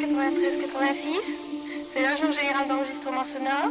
Quatre-vingt-treize, quatre-vingt-six, c'est l'agent général d'enregistrement sonore.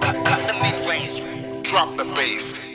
Cut, cut the mid range. Drop the bass.